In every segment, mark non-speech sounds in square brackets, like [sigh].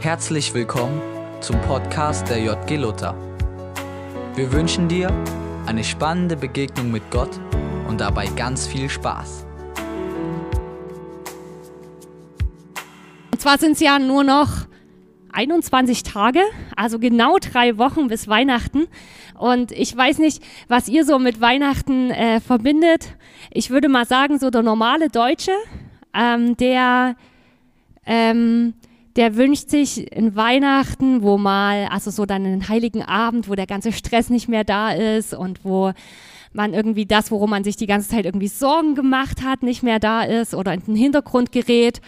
Herzlich willkommen zum Podcast der JG Luther. Wir wünschen dir eine spannende Begegnung mit Gott und dabei ganz viel Spaß. Und zwar sind es ja nur noch 21 Tage, also genau drei Wochen bis Weihnachten. Und ich weiß nicht, was ihr so mit Weihnachten äh, verbindet. Ich würde mal sagen, so der normale Deutsche, ähm, der, ähm, der wünscht sich ein Weihnachten, wo mal, also so dann einen heiligen Abend, wo der ganze Stress nicht mehr da ist und wo man irgendwie das, worum man sich die ganze Zeit irgendwie Sorgen gemacht hat, nicht mehr da ist oder in den Hintergrund gerät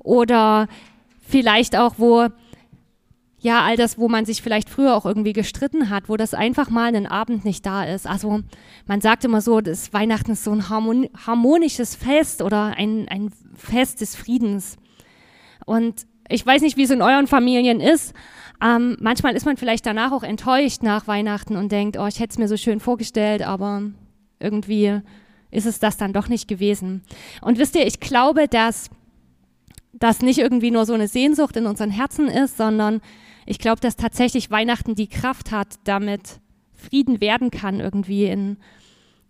oder vielleicht auch, wo ja, all das, wo man sich vielleicht früher auch irgendwie gestritten hat, wo das einfach mal einen Abend nicht da ist. Also man sagt immer so, das Weihnachten ist so ein harmonisches Fest oder ein, ein Fest des Friedens. Und ich weiß nicht, wie es in euren Familien ist. Ähm, manchmal ist man vielleicht danach auch enttäuscht nach Weihnachten und denkt, oh, ich hätte es mir so schön vorgestellt, aber irgendwie ist es das dann doch nicht gewesen. Und wisst ihr, ich glaube, dass das nicht irgendwie nur so eine Sehnsucht in unseren Herzen ist, sondern ich glaube, dass tatsächlich Weihnachten die Kraft hat, damit Frieden werden kann irgendwie in,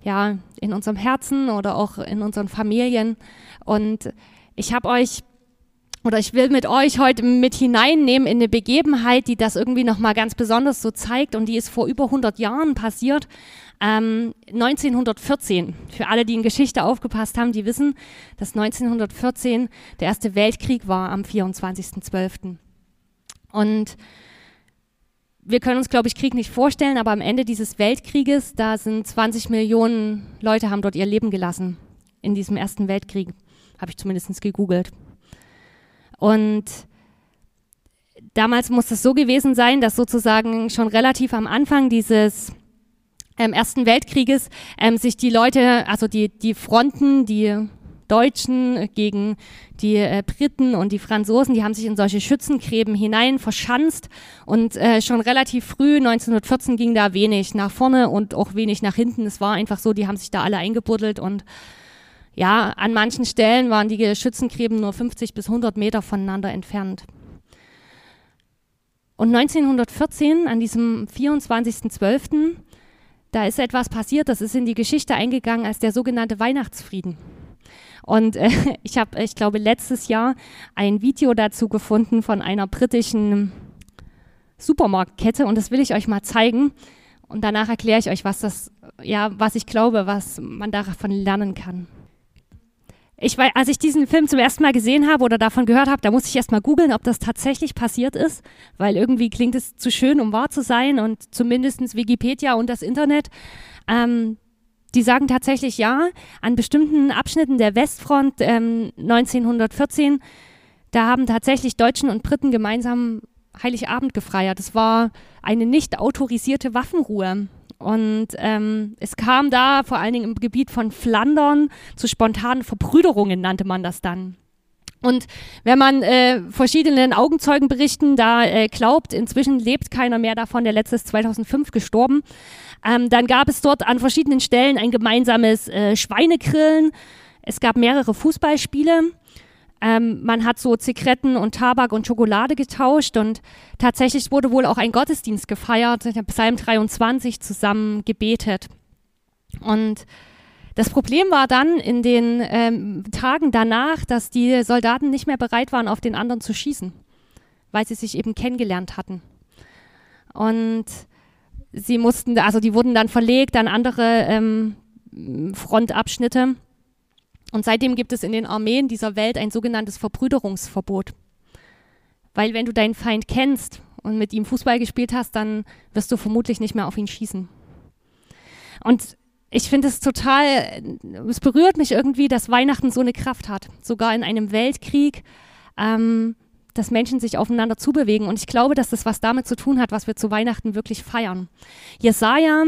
ja, in unserem Herzen oder auch in unseren Familien. Und ich habe euch oder ich will mit euch heute mit hineinnehmen in eine Begebenheit, die das irgendwie nochmal ganz besonders so zeigt und die ist vor über 100 Jahren passiert. Ähm, 1914. Für alle, die in Geschichte aufgepasst haben, die wissen, dass 1914 der Erste Weltkrieg war am 24.12. Und wir können uns, glaube ich, Krieg nicht vorstellen, aber am Ende dieses Weltkrieges, da sind 20 Millionen Leute haben dort ihr Leben gelassen in diesem Ersten Weltkrieg. Habe ich zumindest gegoogelt. Und damals muss es so gewesen sein, dass sozusagen schon relativ am Anfang dieses ähm, Ersten Weltkrieges ähm, sich die Leute, also die, die Fronten, die Deutschen gegen die äh, Briten und die Franzosen, die haben sich in solche Schützengräben hinein verschanzt und äh, schon relativ früh, 1914, ging da wenig nach vorne und auch wenig nach hinten. Es war einfach so, die haben sich da alle eingebuddelt und ja, an manchen Stellen waren die Schützengräben nur 50 bis 100 Meter voneinander entfernt. Und 1914, an diesem 24.12., da ist etwas passiert, das ist in die Geschichte eingegangen als der sogenannte Weihnachtsfrieden. Und äh, [laughs] ich habe, ich glaube, letztes Jahr ein Video dazu gefunden von einer britischen Supermarktkette und das will ich euch mal zeigen. Und danach erkläre ich euch, was das, ja, was ich glaube, was man davon lernen kann. Ich weiß, als ich diesen Film zum ersten Mal gesehen habe oder davon gehört habe, da musste ich erst mal googeln, ob das tatsächlich passiert ist, weil irgendwie klingt es zu schön, um wahr zu sein und zumindest Wikipedia und das Internet, ähm, die sagen tatsächlich ja, an bestimmten Abschnitten der Westfront ähm, 1914, da haben tatsächlich Deutschen und Briten gemeinsam Heiligabend gefeiert. Es war eine nicht autorisierte Waffenruhe. Und ähm, es kam da vor allen Dingen im Gebiet von Flandern zu spontanen Verbrüderungen, nannte man das dann. Und wenn man äh, verschiedenen Augenzeugenberichten da äh, glaubt, inzwischen lebt keiner mehr davon, der letztes 2005 gestorben, ähm, dann gab es dort an verschiedenen Stellen ein gemeinsames äh, Schweinegrillen. Es gab mehrere Fußballspiele. Ähm, man hat so Zigaretten und Tabak und Schokolade getauscht und tatsächlich wurde wohl auch ein Gottesdienst gefeiert, Psalm 23 zusammen gebetet. Und das Problem war dann in den ähm, Tagen danach, dass die Soldaten nicht mehr bereit waren, auf den anderen zu schießen, weil sie sich eben kennengelernt hatten. Und sie mussten, also die wurden dann verlegt an andere ähm, Frontabschnitte. Und seitdem gibt es in den Armeen dieser Welt ein sogenanntes Verbrüderungsverbot. Weil wenn du deinen Feind kennst und mit ihm Fußball gespielt hast, dann wirst du vermutlich nicht mehr auf ihn schießen. Und ich finde es total, es berührt mich irgendwie, dass Weihnachten so eine Kraft hat. Sogar in einem Weltkrieg, ähm, dass Menschen sich aufeinander zubewegen. Und ich glaube, dass das was damit zu tun hat, was wir zu Weihnachten wirklich feiern. Jesaja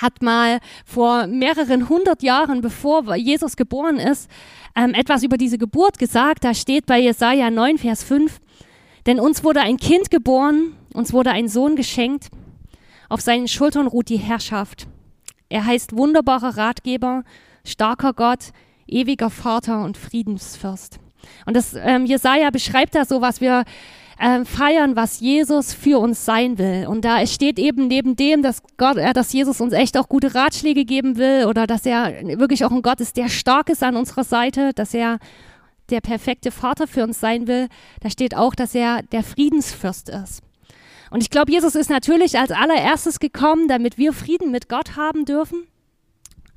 hat mal vor mehreren hundert Jahren, bevor Jesus geboren ist, ähm, etwas über diese Geburt gesagt. Da steht bei Jesaja 9, Vers 5, denn uns wurde ein Kind geboren, uns wurde ein Sohn geschenkt, auf seinen Schultern ruht die Herrschaft. Er heißt wunderbarer Ratgeber, starker Gott, ewiger Vater und Friedensfürst. Und das ähm, Jesaja beschreibt da so, was wir äh, feiern, was Jesus für uns sein will. Und da steht eben neben dem, dass Gott, äh, dass Jesus uns echt auch gute Ratschläge geben will oder dass er wirklich auch ein Gott ist, der stark ist an unserer Seite, dass er der perfekte Vater für uns sein will. Da steht auch, dass er der Friedensfürst ist. Und ich glaube, Jesus ist natürlich als allererstes gekommen, damit wir Frieden mit Gott haben dürfen.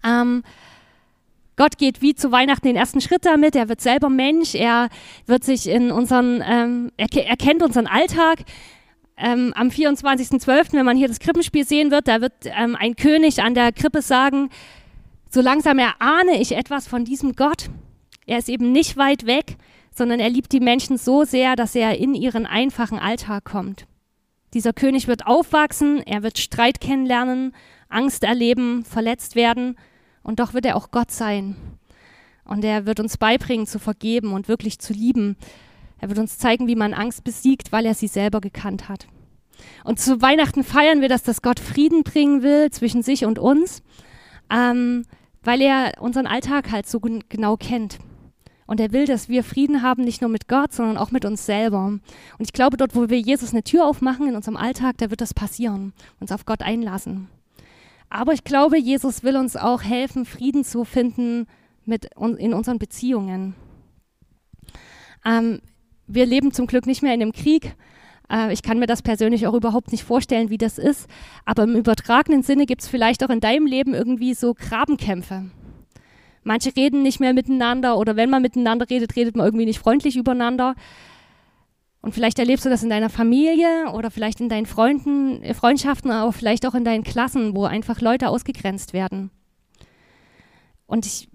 Ähm, Gott geht wie zu Weihnachten den ersten Schritt damit. Er wird selber Mensch. Er wird sich in unseren, ähm, er, er, kennt unseren Alltag. Ähm, am 24.12., wenn man hier das Krippenspiel sehen wird, da wird ähm, ein König an der Krippe sagen, so langsam erahne ich etwas von diesem Gott. Er ist eben nicht weit weg, sondern er liebt die Menschen so sehr, dass er in ihren einfachen Alltag kommt. Dieser König wird aufwachsen, er wird Streit kennenlernen, Angst erleben, verletzt werden und doch wird er auch Gott sein. Und er wird uns beibringen zu vergeben und wirklich zu lieben. Er wird uns zeigen, wie man Angst besiegt, weil er sie selber gekannt hat. Und zu Weihnachten feiern wir das, dass Gott Frieden bringen will zwischen sich und uns, ähm, weil er unseren Alltag halt so genau kennt. Und er will, dass wir Frieden haben, nicht nur mit Gott, sondern auch mit uns selber. Und ich glaube, dort, wo wir Jesus eine Tür aufmachen in unserem Alltag, da wird das passieren, uns auf Gott einlassen. Aber ich glaube, Jesus will uns auch helfen, Frieden zu finden mit, in unseren Beziehungen. Ähm, wir leben zum Glück nicht mehr in einem Krieg. Äh, ich kann mir das persönlich auch überhaupt nicht vorstellen, wie das ist. Aber im übertragenen Sinne gibt es vielleicht auch in deinem Leben irgendwie so Grabenkämpfe. Manche reden nicht mehr miteinander oder wenn man miteinander redet, redet man irgendwie nicht freundlich übereinander. Und vielleicht erlebst du das in deiner Familie oder vielleicht in deinen Freunden, äh, Freundschaften, aber vielleicht auch in deinen Klassen, wo einfach Leute ausgegrenzt werden. Und ich,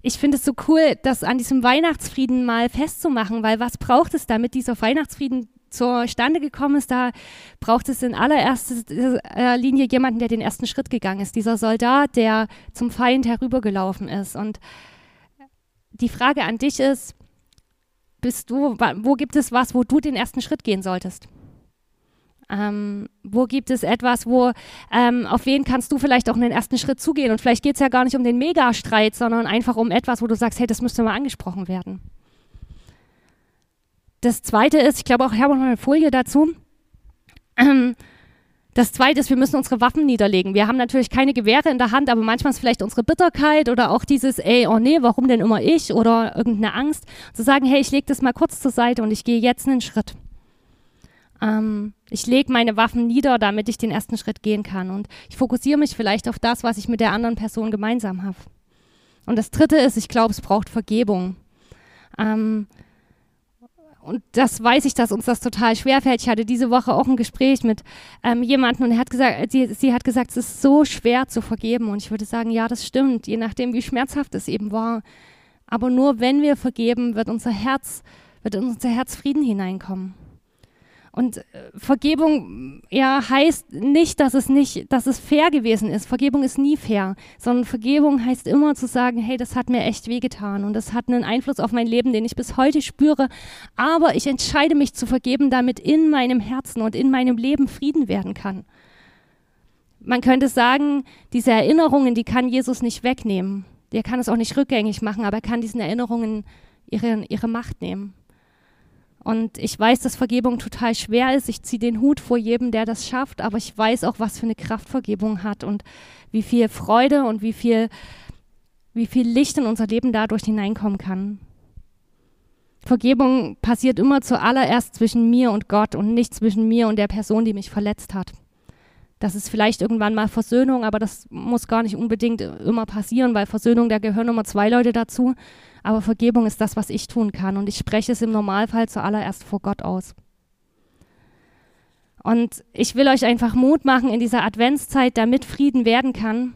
ich finde es so cool, das an diesem Weihnachtsfrieden mal festzumachen, weil was braucht es, damit dieser Weihnachtsfrieden zustande gekommen ist, da braucht es in allererster äh, Linie jemanden, der den ersten Schritt gegangen ist. Dieser Soldat, der zum Feind herübergelaufen ist. Und die Frage an dich ist, bist du, wo gibt es was, wo du den ersten Schritt gehen solltest? Ähm, wo gibt es etwas, wo ähm, auf wen kannst du vielleicht auch einen ersten Schritt zugehen? Und vielleicht geht es ja gar nicht um den Megastreit, sondern einfach um etwas, wo du sagst, hey, das müsste mal angesprochen werden. Das zweite ist, ich glaube auch, ich habe noch eine Folie dazu. Ähm, das zweite ist, wir müssen unsere Waffen niederlegen. Wir haben natürlich keine Gewehre in der Hand, aber manchmal ist vielleicht unsere Bitterkeit oder auch dieses, ey, oh nee, warum denn immer ich oder irgendeine Angst, zu sagen, hey, ich lege das mal kurz zur Seite und ich gehe jetzt einen Schritt. Ähm, ich lege meine Waffen nieder, damit ich den ersten Schritt gehen kann und ich fokussiere mich vielleicht auf das, was ich mit der anderen Person gemeinsam habe. Und das dritte ist, ich glaube, es braucht Vergebung. Ähm, und das weiß ich, dass uns das total schwerfällt. Ich hatte diese Woche auch ein Gespräch mit ähm, jemandem und er hat gesagt, sie, sie hat gesagt, es ist so schwer zu vergeben. Und ich würde sagen, ja, das stimmt, je nachdem, wie schmerzhaft es eben war. Aber nur wenn wir vergeben, wird unser Herz, wird in unser Herz Frieden hineinkommen. Und äh, Vergebung ja heißt nicht, dass es nicht, dass es fair gewesen ist. Vergebung ist nie fair, sondern Vergebung heißt immer zu sagen, hey, das hat mir echt wehgetan und das hat einen Einfluss auf mein Leben, den ich bis heute spüre. Aber ich entscheide mich zu vergeben, damit in meinem Herzen und in meinem Leben Frieden werden kann. Man könnte sagen, diese Erinnerungen, die kann Jesus nicht wegnehmen. Der kann es auch nicht rückgängig machen, aber er kann diesen Erinnerungen ihre, ihre Macht nehmen. Und ich weiß, dass Vergebung total schwer ist. Ich ziehe den Hut vor jedem, der das schafft, aber ich weiß auch, was für eine Kraft Vergebung hat und wie viel Freude und wie viel, wie viel Licht in unser Leben dadurch hineinkommen kann. Vergebung passiert immer zuallererst zwischen mir und Gott und nicht zwischen mir und der Person, die mich verletzt hat. Das ist vielleicht irgendwann mal Versöhnung, aber das muss gar nicht unbedingt immer passieren, weil Versöhnung, da gehören immer zwei Leute dazu. Aber Vergebung ist das, was ich tun kann. Und ich spreche es im Normalfall zuallererst vor Gott aus. Und ich will euch einfach Mut machen, in dieser Adventszeit, damit Frieden werden kann,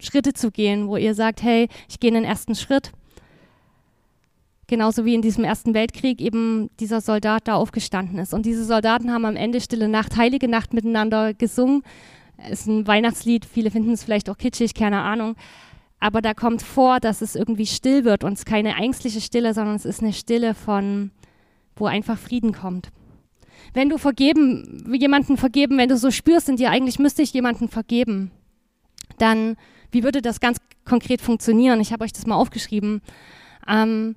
Schritte zu gehen, wo ihr sagt, hey, ich gehe den ersten Schritt. Genauso wie in diesem Ersten Weltkrieg eben dieser Soldat da aufgestanden ist. Und diese Soldaten haben am Ende Stille Nacht, Heilige Nacht miteinander gesungen. Ist ein Weihnachtslied, viele finden es vielleicht auch kitschig, keine Ahnung aber da kommt vor, dass es irgendwie still wird und es keine ängstliche Stille, sondern es ist eine Stille von, wo einfach Frieden kommt. Wenn du vergeben, jemanden vergeben, wenn du so spürst in dir, eigentlich müsste ich jemanden vergeben, dann, wie würde das ganz konkret funktionieren? Ich habe euch das mal aufgeschrieben. Ähm,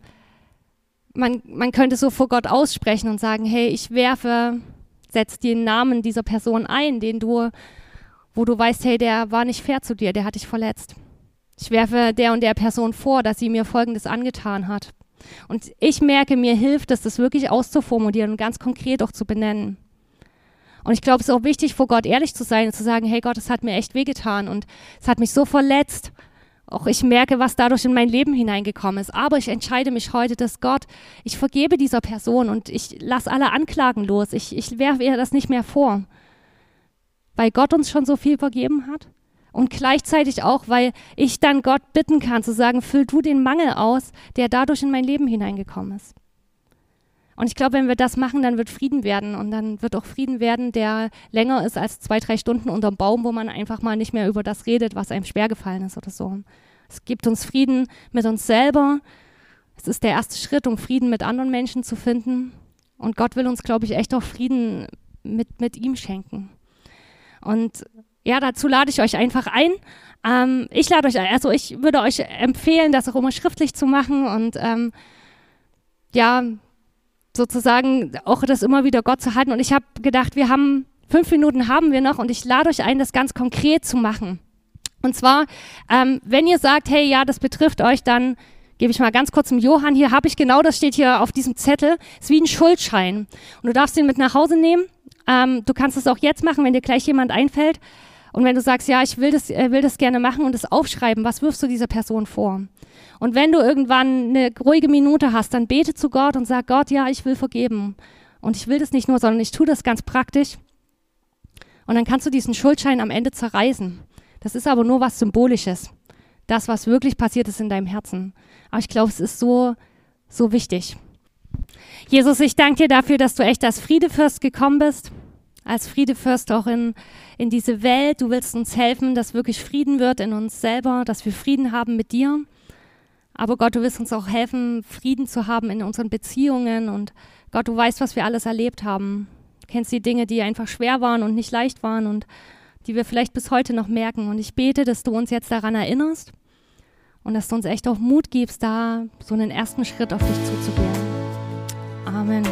man, man könnte so vor Gott aussprechen und sagen, hey, ich werfe, setz den Namen dieser Person ein, den du, wo du weißt, hey, der war nicht fair zu dir, der hat dich verletzt. Ich werfe der und der Person vor, dass sie mir Folgendes angetan hat. Und ich merke, mir hilft es, das wirklich auszuformulieren und ganz konkret auch zu benennen. Und ich glaube, es ist auch wichtig, vor Gott ehrlich zu sein und zu sagen, hey Gott, es hat mir echt wehgetan und es hat mich so verletzt. Auch ich merke, was dadurch in mein Leben hineingekommen ist. Aber ich entscheide mich heute, dass Gott, ich vergebe dieser Person und ich lasse alle Anklagen los. Ich, ich werfe ihr das nicht mehr vor. Weil Gott uns schon so viel vergeben hat. Und gleichzeitig auch, weil ich dann Gott bitten kann, zu sagen, füll du den Mangel aus, der dadurch in mein Leben hineingekommen ist. Und ich glaube, wenn wir das machen, dann wird Frieden werden. Und dann wird auch Frieden werden, der länger ist als zwei, drei Stunden unterm Baum, wo man einfach mal nicht mehr über das redet, was einem schwer gefallen ist oder so. Es gibt uns Frieden mit uns selber. Es ist der erste Schritt, um Frieden mit anderen Menschen zu finden. Und Gott will uns, glaube ich, echt auch Frieden mit, mit ihm schenken. Und ja, dazu lade ich euch einfach ein. Ähm, ich lade euch, also ich würde euch empfehlen, das auch immer schriftlich zu machen und ähm, ja, sozusagen auch das immer wieder Gott zu halten. Und ich habe gedacht, wir haben fünf Minuten haben wir noch und ich lade euch ein, das ganz konkret zu machen. Und zwar, ähm, wenn ihr sagt, hey, ja, das betrifft euch, dann gebe ich mal ganz kurz dem Johann. Hier habe ich genau, das steht hier auf diesem Zettel, ist wie ein Schuldschein. Und du darfst ihn mit nach Hause nehmen. Ähm, du kannst es auch jetzt machen, wenn dir gleich jemand einfällt. Und wenn du sagst, ja, ich will das, äh, will das gerne machen und es aufschreiben, was wirfst du dieser Person vor? Und wenn du irgendwann eine ruhige Minute hast, dann bete zu Gott und sag, Gott, ja, ich will vergeben. Und ich will das nicht nur, sondern ich tue das ganz praktisch. Und dann kannst du diesen Schuldschein am Ende zerreißen. Das ist aber nur was Symbolisches. Das, was wirklich passiert ist in deinem Herzen. Aber ich glaube, es ist so, so wichtig. Jesus, ich danke dir dafür, dass du echt als Friedefürst gekommen bist. Als Friedefürst auch in, in diese Welt. Du willst uns helfen, dass wirklich Frieden wird in uns selber, dass wir Frieden haben mit dir. Aber Gott, du willst uns auch helfen, Frieden zu haben in unseren Beziehungen. Und Gott, du weißt, was wir alles erlebt haben. Du kennst die Dinge, die einfach schwer waren und nicht leicht waren und die wir vielleicht bis heute noch merken. Und ich bete, dass du uns jetzt daran erinnerst und dass du uns echt auch Mut gibst, da so einen ersten Schritt auf dich zuzugehen. Amen.